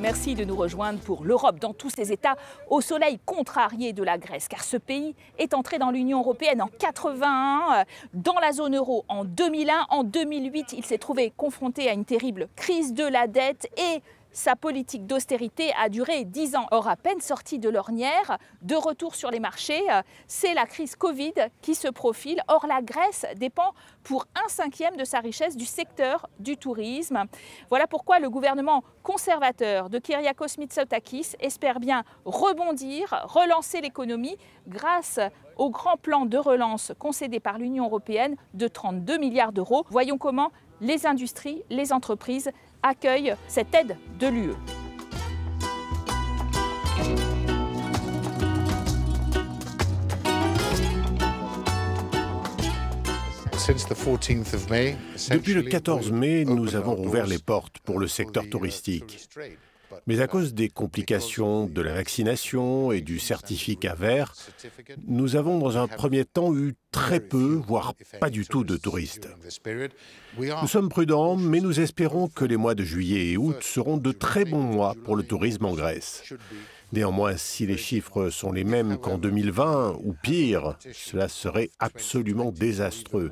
Merci de nous rejoindre pour l'Europe dans tous ses états au soleil contrarié de la Grèce car ce pays est entré dans l'Union européenne en 81, dans la zone euro en 2001, en 2008 il s'est trouvé confronté à une terrible crise de la dette et sa politique d'austérité a duré dix ans. Or, à peine sortie de l'ornière, de retour sur les marchés, c'est la crise Covid qui se profile. Or, la Grèce dépend pour un cinquième de sa richesse du secteur du tourisme. Voilà pourquoi le gouvernement conservateur de Kyriakos Mitsotakis espère bien rebondir, relancer l'économie grâce au grand plan de relance concédé par l'Union européenne de 32 milliards d'euros. Voyons comment les industries, les entreprises accueillent cette aide de l'UE. Depuis le 14 mai, nous avons rouvert les portes pour le secteur touristique. Mais à cause des complications de la vaccination et du certificat vert, nous avons dans un premier temps eu très peu, voire pas du tout de touristes. Nous sommes prudents, mais nous espérons que les mois de juillet et août seront de très bons mois pour le tourisme en Grèce. Néanmoins, si les chiffres sont les mêmes qu'en 2020 ou pire, cela serait absolument désastreux.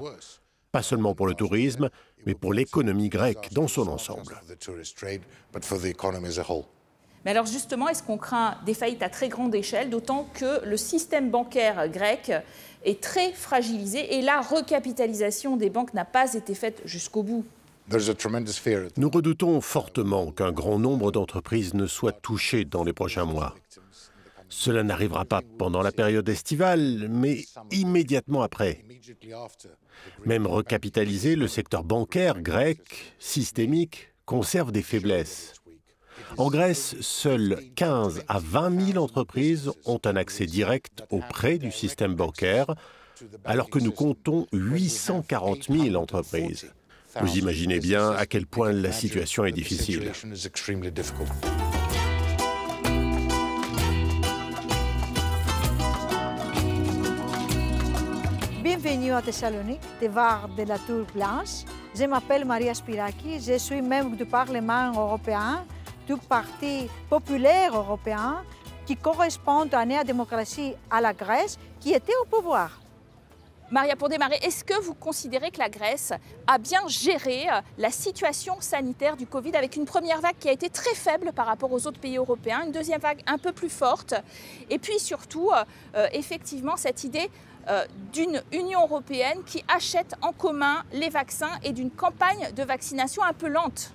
Pas seulement pour le tourisme, mais pour l'économie grecque dans son ensemble. Mais alors justement, est-ce qu'on craint des faillites à très grande échelle, d'autant que le système bancaire grec est très fragilisé et la recapitalisation des banques n'a pas été faite jusqu'au bout? Nous redoutons fortement qu'un grand nombre d'entreprises ne soient touchées dans les prochains mois. Cela n'arrivera pas pendant la période estivale, mais immédiatement après. Même recapitalisé, le secteur bancaire grec, systémique, conserve des faiblesses. En Grèce, seules 15 à 20 000 entreprises ont un accès direct auprès du système bancaire, alors que nous comptons 840 000 entreprises. Vous imaginez bien à quel point la situation est difficile. Bienvenue à Thessalonique, Var de la Tour Blanche. Je m'appelle Maria Spiraki, je suis membre du Parlement européen, du Parti populaire européen, qui correspond à la démocratie à la Grèce, qui était au pouvoir. Maria, pour démarrer, est-ce que vous considérez que la Grèce a bien géré euh, la situation sanitaire du Covid avec une première vague qui a été très faible par rapport aux autres pays européens, une deuxième vague un peu plus forte, et puis surtout, euh, euh, effectivement, cette idée d'une Union européenne qui achète en commun les vaccins et d'une campagne de vaccination un peu lente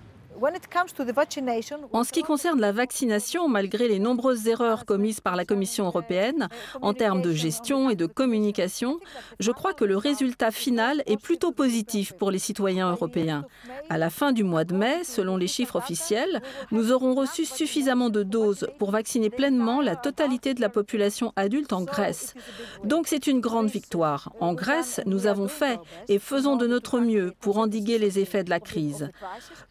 en ce qui concerne la vaccination, malgré les nombreuses erreurs commises par la Commission européenne en termes de gestion et de communication, je crois que le résultat final est plutôt positif pour les citoyens européens. À la fin du mois de mai, selon les chiffres officiels, nous aurons reçu suffisamment de doses pour vacciner pleinement la totalité de la population adulte en Grèce. Donc c'est une grande victoire. En Grèce, nous avons fait et faisons de notre mieux pour endiguer les effets de la crise.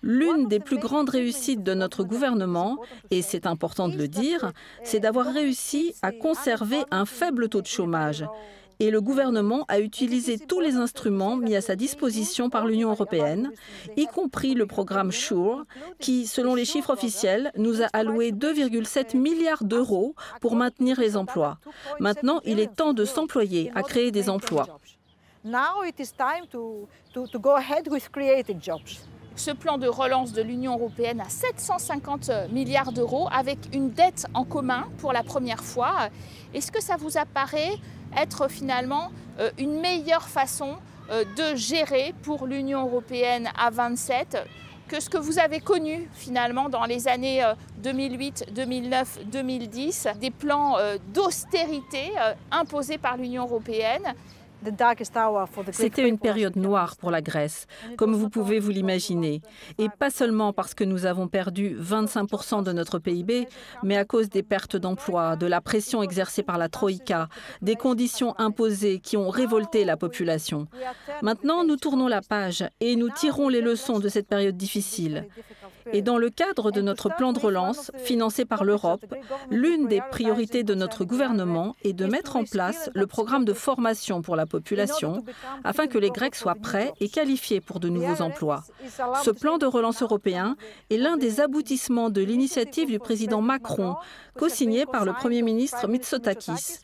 L'une des plus grandes réussites de notre gouvernement, et c'est important de le dire, c'est d'avoir réussi à conserver un faible taux de chômage. Et le gouvernement a utilisé tous les instruments mis à sa disposition par l'Union européenne, y compris le programme SURE, qui, selon les chiffres officiels, nous a alloué 2,7 milliards d'euros pour maintenir les emplois. Maintenant, il est temps de s'employer à créer des emplois. Ce plan de relance de l'Union européenne à 750 milliards d'euros avec une dette en commun pour la première fois. Est-ce que ça vous apparaît être finalement euh, une meilleure façon euh, de gérer pour l'Union européenne à 27 que ce que vous avez connu finalement dans les années 2008, 2009, 2010, des plans euh, d'austérité imposés par l'Union européenne c'était une période noire pour la Grèce, comme vous pouvez vous l'imaginer. Et pas seulement parce que nous avons perdu 25% de notre PIB, mais à cause des pertes d'emplois, de la pression exercée par la Troïka, des conditions imposées qui ont révolté la population. Maintenant, nous tournons la page et nous tirons les leçons de cette période difficile. Et dans le cadre de notre plan de relance, financé par l'Europe, l'une des priorités de notre gouvernement est de mettre en place le programme de formation pour la population, afin que les Grecs soient prêts et qualifiés pour de nouveaux emplois. Ce plan de relance européen est l'un des aboutissements de l'initiative du président Macron, co-signé par le Premier ministre Mitsotakis.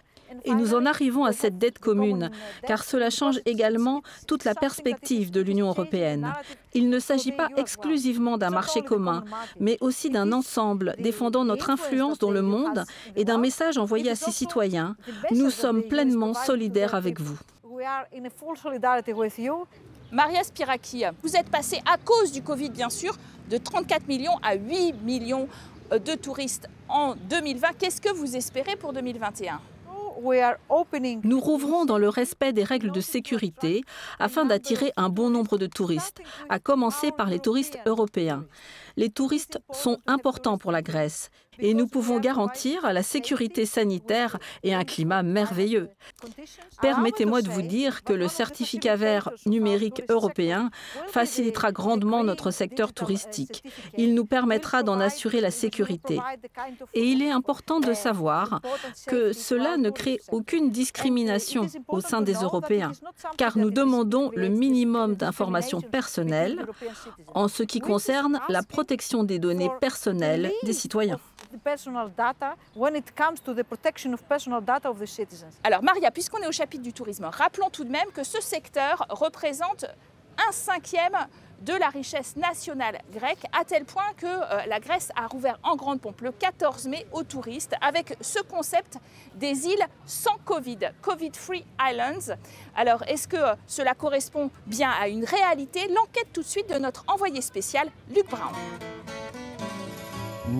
Et nous en arrivons à cette dette commune, car cela change également toute la perspective de l'Union européenne. Il ne s'agit pas exclusivement d'un marché commun, mais aussi d'un ensemble défendant notre influence dans le monde et d'un message envoyé à ses citoyens. Nous sommes pleinement solidaires avec vous. Maria Spiraki, vous êtes passé à cause du Covid, bien sûr, de 34 millions à 8 millions de touristes en 2020. Qu'est-ce que vous espérez pour 2021 nous rouvrons dans le respect des règles de sécurité afin d'attirer un bon nombre de touristes, à commencer par les touristes européens. Les touristes sont importants pour la Grèce et nous pouvons garantir la sécurité sanitaire et un climat merveilleux. Permettez-moi de vous dire que le certificat vert numérique européen facilitera grandement notre secteur touristique. Il nous permettra d'en assurer la sécurité. Et il est important de savoir que cela ne crée aucune discrimination au sein des Européens, car nous demandons le minimum d'informations personnelles en ce qui concerne la protection des données personnelles des citoyens. Alors Maria, puisqu'on est au chapitre du tourisme, rappelons tout de même que ce secteur représente un cinquième de la richesse nationale grecque, à tel point que euh, la Grèce a rouvert en grande pompe le 14 mai aux touristes avec ce concept des îles sans Covid, Covid-Free Islands. Alors, est-ce que euh, cela correspond bien à une réalité? L'enquête tout de suite de notre envoyé spécial, Luc Brown.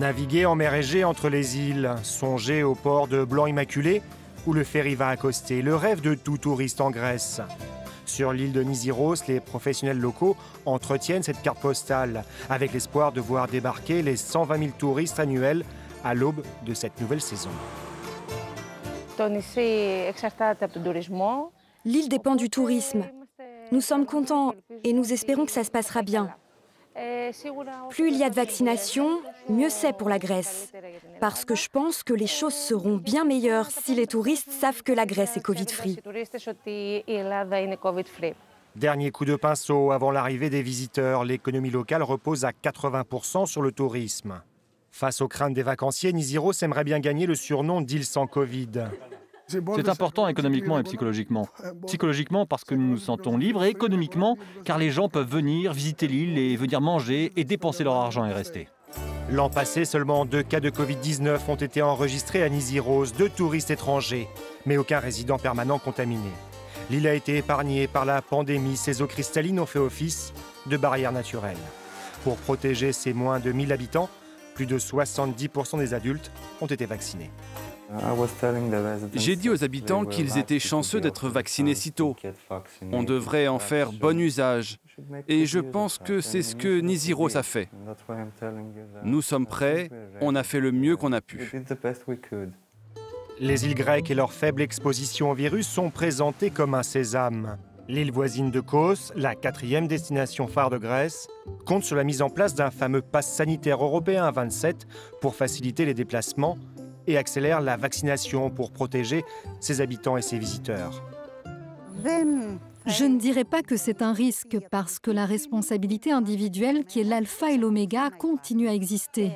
Naviguer en mer Égée entre les îles, songer au port de Blanc-Immaculé, où le ferry va accoster, le rêve de tout touriste en Grèce. Sur l'île de Niziros, les professionnels locaux entretiennent cette carte postale, avec l'espoir de voir débarquer les 120 000 touristes annuels à l'aube de cette nouvelle saison. L'île dépend du tourisme. Nous sommes contents et nous espérons que ça se passera bien. Plus il y a de vaccinations, mieux c'est pour la Grèce. Parce que je pense que les choses seront bien meilleures si les touristes savent que la Grèce est Covid-free. Dernier coup de pinceau avant l'arrivée des visiteurs, l'économie locale repose à 80% sur le tourisme. Face aux craintes des vacanciers, Niziros aimerait bien gagner le surnom d'île sans Covid. C'est important économiquement et psychologiquement. Psychologiquement parce que nous nous sentons libres et économiquement car les gens peuvent venir visiter l'île et venir manger et dépenser leur argent et rester. L'an passé, seulement deux cas de Covid-19 ont été enregistrés à Niziros, deux touristes étrangers, mais aucun résident permanent contaminé. L'île a été épargnée par la pandémie, ses eaux cristallines ont fait office de barrière naturelle. Pour protéger ses moins de 1000 habitants, plus de 70% des adultes ont été vaccinés. J'ai dit aux habitants qu'ils étaient chanceux d'être vaccinés si tôt. On devrait en faire bon usage. Et je pense que c'est ce que Niziros a fait. Nous sommes prêts, on a fait le mieux qu'on a pu. Les îles grecques et leur faible exposition au virus sont présentées comme un sésame. L'île voisine de Kos, la quatrième destination phare de Grèce, compte sur la mise en place d'un fameux pass sanitaire européen à 27 pour faciliter les déplacements et accélère la vaccination pour protéger ses habitants et ses visiteurs. Je ne dirais pas que c'est un risque parce que la responsabilité individuelle, qui est l'alpha et l'oméga, continue à exister.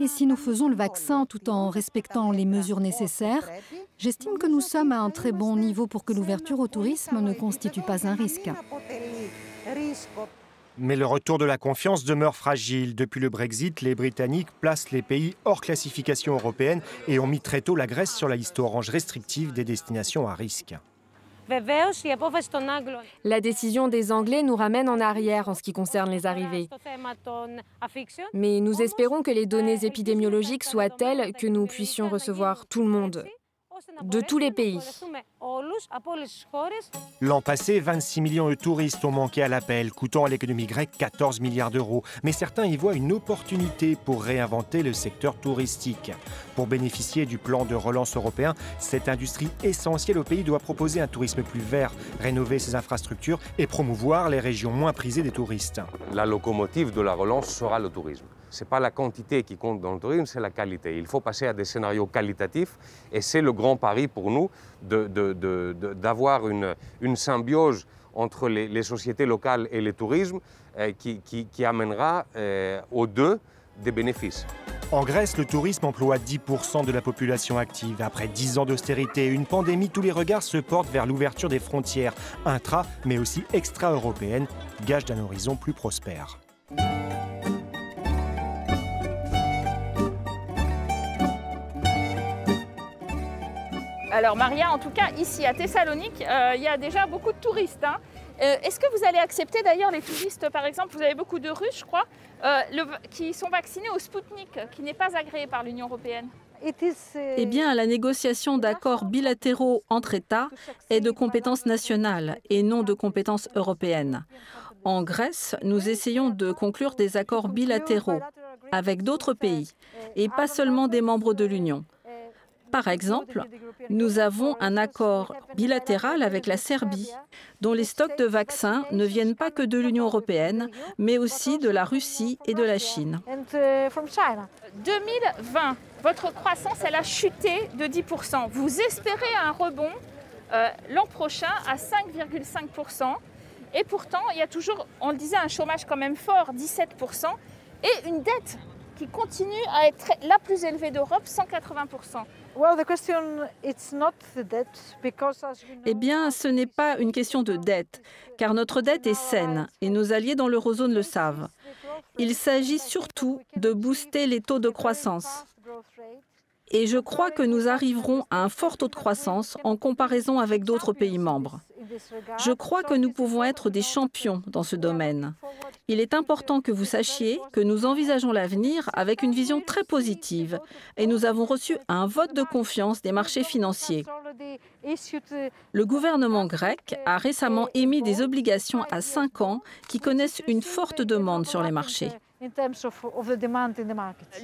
Et si nous faisons le vaccin tout en respectant les mesures nécessaires, j'estime que nous sommes à un très bon niveau pour que l'ouverture au tourisme ne constitue pas un risque. Mais le retour de la confiance demeure fragile. Depuis le Brexit, les Britanniques placent les pays hors classification européenne et ont mis très tôt la Grèce sur la liste orange restrictive des destinations à risque. La décision des Anglais nous ramène en arrière en ce qui concerne les arrivées. Mais nous espérons que les données épidémiologiques soient telles que nous puissions recevoir tout le monde de tous les pays. L'an passé, 26 millions de touristes ont manqué à l'appel, coûtant à l'économie grecque 14 milliards d'euros. Mais certains y voient une opportunité pour réinventer le secteur touristique. Pour bénéficier du plan de relance européen, cette industrie essentielle au pays doit proposer un tourisme plus vert, rénover ses infrastructures et promouvoir les régions moins prisées des touristes. La locomotive de la relance sera le tourisme. Ce n'est pas la quantité qui compte dans le tourisme, c'est la qualité. Il faut passer à des scénarios qualitatifs et c'est le grand pari pour nous d'avoir une, symbiose entre les, sociétés locales et le tourisme euh, qui, qui, amènera euh, aux deux des bénéfices. En Grèce, le tourisme emploie 10% de la population active. Après 10 ans d'austérité et une pandémie, tous les regards se portent vers l'ouverture des frontières intra, mais aussi extra-européennes, gage d'un horizon plus prospère. Alors Maria, en tout cas, ici à Thessalonique, euh, il y a déjà beaucoup de touristes. Hein. Euh, est-ce que vous allez accepter d'ailleurs les touristes, par exemple, vous avez beaucoup de Russes, je crois, euh, qui sont vaccinés au Sputnik, qui n'est pas agréé par l'Union européenne? Eh bien, la négociation d'accords bilatéraux entre États est de compétence nationale et non de compétence européenne. En Grèce, nous essayons de conclure des accords bilatéraux avec d'autres pays et pas seulement des membres de l'Union. Par exemple, nous avons un accord bilatéral avec la Serbie, dont les stocks de vaccins ne viennent pas que de l'Union européenne, mais aussi de la Russie et de la Chine. 2020, votre croissance, elle a chuté de 10%. Vous espérez un rebond euh, l'an prochain à 5,5%. Et pourtant, il y a toujours, on le disait, un chômage quand même fort, 17%, et une dette qui continue à être la plus élevée d'Europe, 180%. Eh bien, ce n'est pas une question de dette, car notre dette est saine et nos alliés dans l'eurozone le savent. Il s'agit surtout de booster les taux de croissance. Et je crois que nous arriverons à un fort taux de croissance en comparaison avec d'autres pays membres. Je crois que nous pouvons être des champions dans ce domaine. Il est important que vous sachiez que nous envisageons l'avenir avec une vision très positive et nous avons reçu un vote de confiance des marchés financiers. Le gouvernement grec a récemment émis des obligations à 5 ans qui connaissent une forte demande sur les marchés.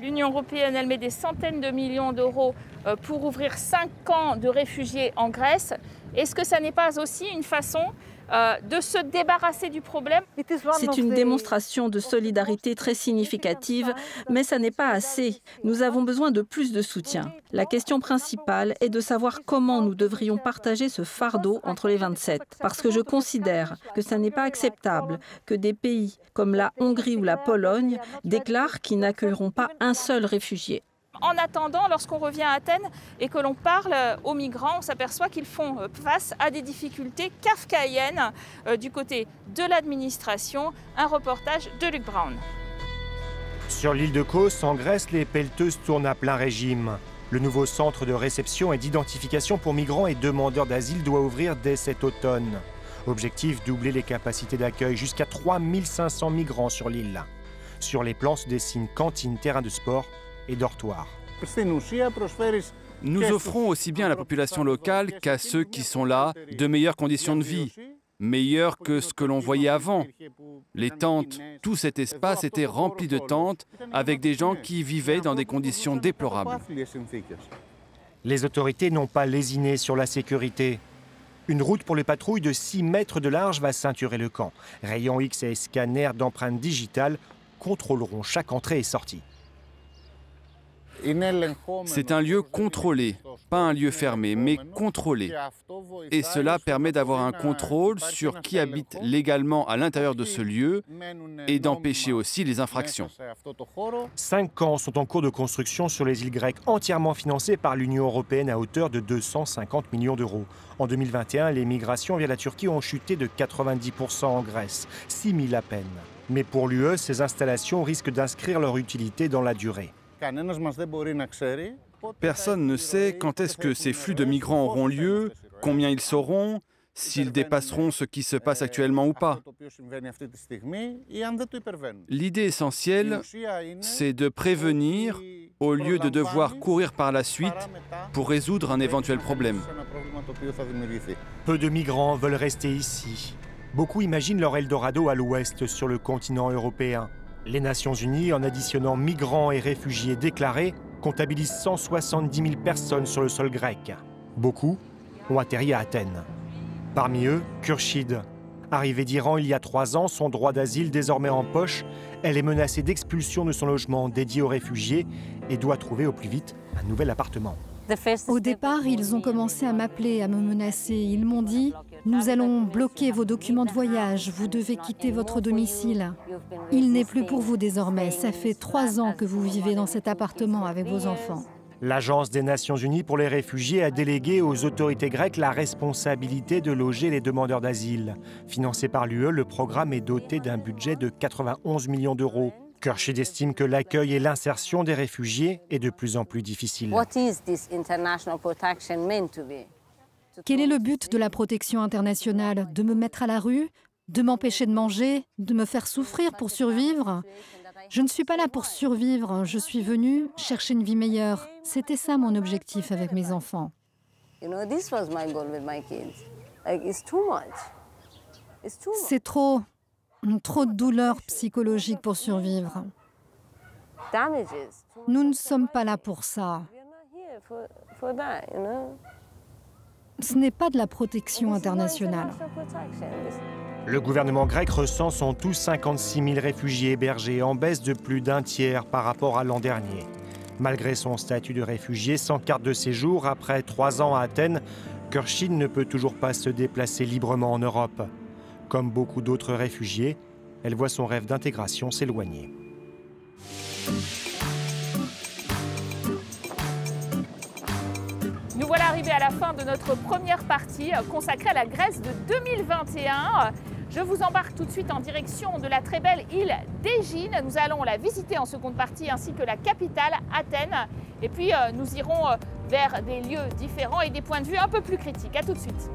L'Union européenne, elle met des centaines de millions d'euros euh, pour ouvrir 5 camps de réfugiés en Grèce. Est-ce que ça n'est pas aussi une façon euh, de se débarrasser du problème. C'est une démonstration de solidarité très significative, mais ça n'est pas assez. Nous avons besoin de plus de soutien. La question principale est de savoir comment nous devrions partager ce fardeau entre les 27, parce que je considère que ça n'est pas acceptable que des pays comme la Hongrie ou la Pologne déclarent qu'ils n'accueilleront pas un seul réfugié. En attendant, lorsqu'on revient à Athènes et que l'on parle aux migrants, on s'aperçoit qu'ils font face à des difficultés kafkaïennes euh, du côté de l'administration. Un reportage de Luc Brown. Sur l'île de Kos, en Grèce, les pelleteuses tournent à plein régime. Le nouveau centre de réception et d'identification pour migrants et demandeurs d'asile doit ouvrir dès cet automne. Objectif doubler les capacités d'accueil jusqu'à 3500 migrants sur l'île. Sur les plans se dessinent cantines, terrains de sport et dortoirs. Nous offrons aussi bien à la population locale qu'à ceux qui sont là de meilleures conditions de vie, meilleures que ce que l'on voyait avant. Les tentes, tout cet espace était rempli de tentes avec des gens qui vivaient dans des conditions déplorables. Les autorités n'ont pas lésiné sur la sécurité. Une route pour les patrouilles de 6 mètres de large va ceinturer le camp. Rayons X et scanners d'empreintes digitales contrôleront chaque entrée et sortie. C'est un lieu contrôlé, pas un lieu fermé, mais contrôlé. Et cela permet d'avoir un contrôle sur qui habite légalement à l'intérieur de ce lieu et d'empêcher aussi les infractions. Cinq camps sont en cours de construction sur les îles grecques, entièrement financés par l'Union européenne à hauteur de 250 millions d'euros. En 2021, les migrations via la Turquie ont chuté de 90% en Grèce, 6 000 à peine. Mais pour l'UE, ces installations risquent d'inscrire leur utilité dans la durée. Personne ne sait quand est-ce que ces flux de migrants auront lieu, combien ils seront, s'ils dépasseront ce qui se passe actuellement ou pas. L'idée essentielle, c'est de prévenir au lieu de devoir courir par la suite pour résoudre un éventuel problème. Peu de migrants veulent rester ici. Beaucoup imaginent leur Eldorado à l'ouest sur le continent européen. Les Nations Unies, en additionnant migrants et réfugiés déclarés, comptabilisent 170 000 personnes sur le sol grec. Beaucoup ont atterri à Athènes. Parmi eux, Kurshid, Arrivée d'Iran il y a trois ans, son droit d'asile désormais en poche, elle est menacée d'expulsion de son logement dédié aux réfugiés et doit trouver au plus vite un nouvel appartement. Au départ, ils ont commencé à m'appeler, à me menacer. Ils m'ont dit Nous allons bloquer vos documents de voyage, vous devez quitter votre domicile. Il n'est plus pour vous désormais. Ça fait trois ans que vous vivez dans cet appartement avec vos enfants. L'Agence des Nations Unies pour les réfugiés a délégué aux autorités grecques la responsabilité de loger les demandeurs d'asile. Financé par l'UE, le programme est doté d'un budget de 91 millions d'euros. Kershid estime que l'accueil et l'insertion des réfugiés est de plus en plus difficile. Quel est le but de la protection internationale? De me mettre à la rue? De m'empêcher de manger? De me faire souffrir pour survivre? Je ne suis pas là pour survivre, je suis venue chercher une vie meilleure. C'était ça mon objectif avec mes enfants. C'est trop, trop de douleurs psychologiques pour survivre. Nous ne sommes pas là pour ça. Ce n'est pas de la protection internationale. Le gouvernement grec recense en tout 56 000 réfugiés hébergés, en baisse de plus d'un tiers par rapport à l'an dernier. Malgré son statut de réfugié sans carte de séjour, après trois ans à Athènes, Kershid ne peut toujours pas se déplacer librement en Europe. Comme beaucoup d'autres réfugiés, elle voit son rêve d'intégration s'éloigner. À la fin de notre première partie consacrée à la Grèce de 2021. Je vous embarque tout de suite en direction de la très belle île d'Égine. Nous allons la visiter en seconde partie ainsi que la capitale, Athènes. Et puis euh, nous irons euh, vers des lieux différents et des points de vue un peu plus critiques. A tout de suite.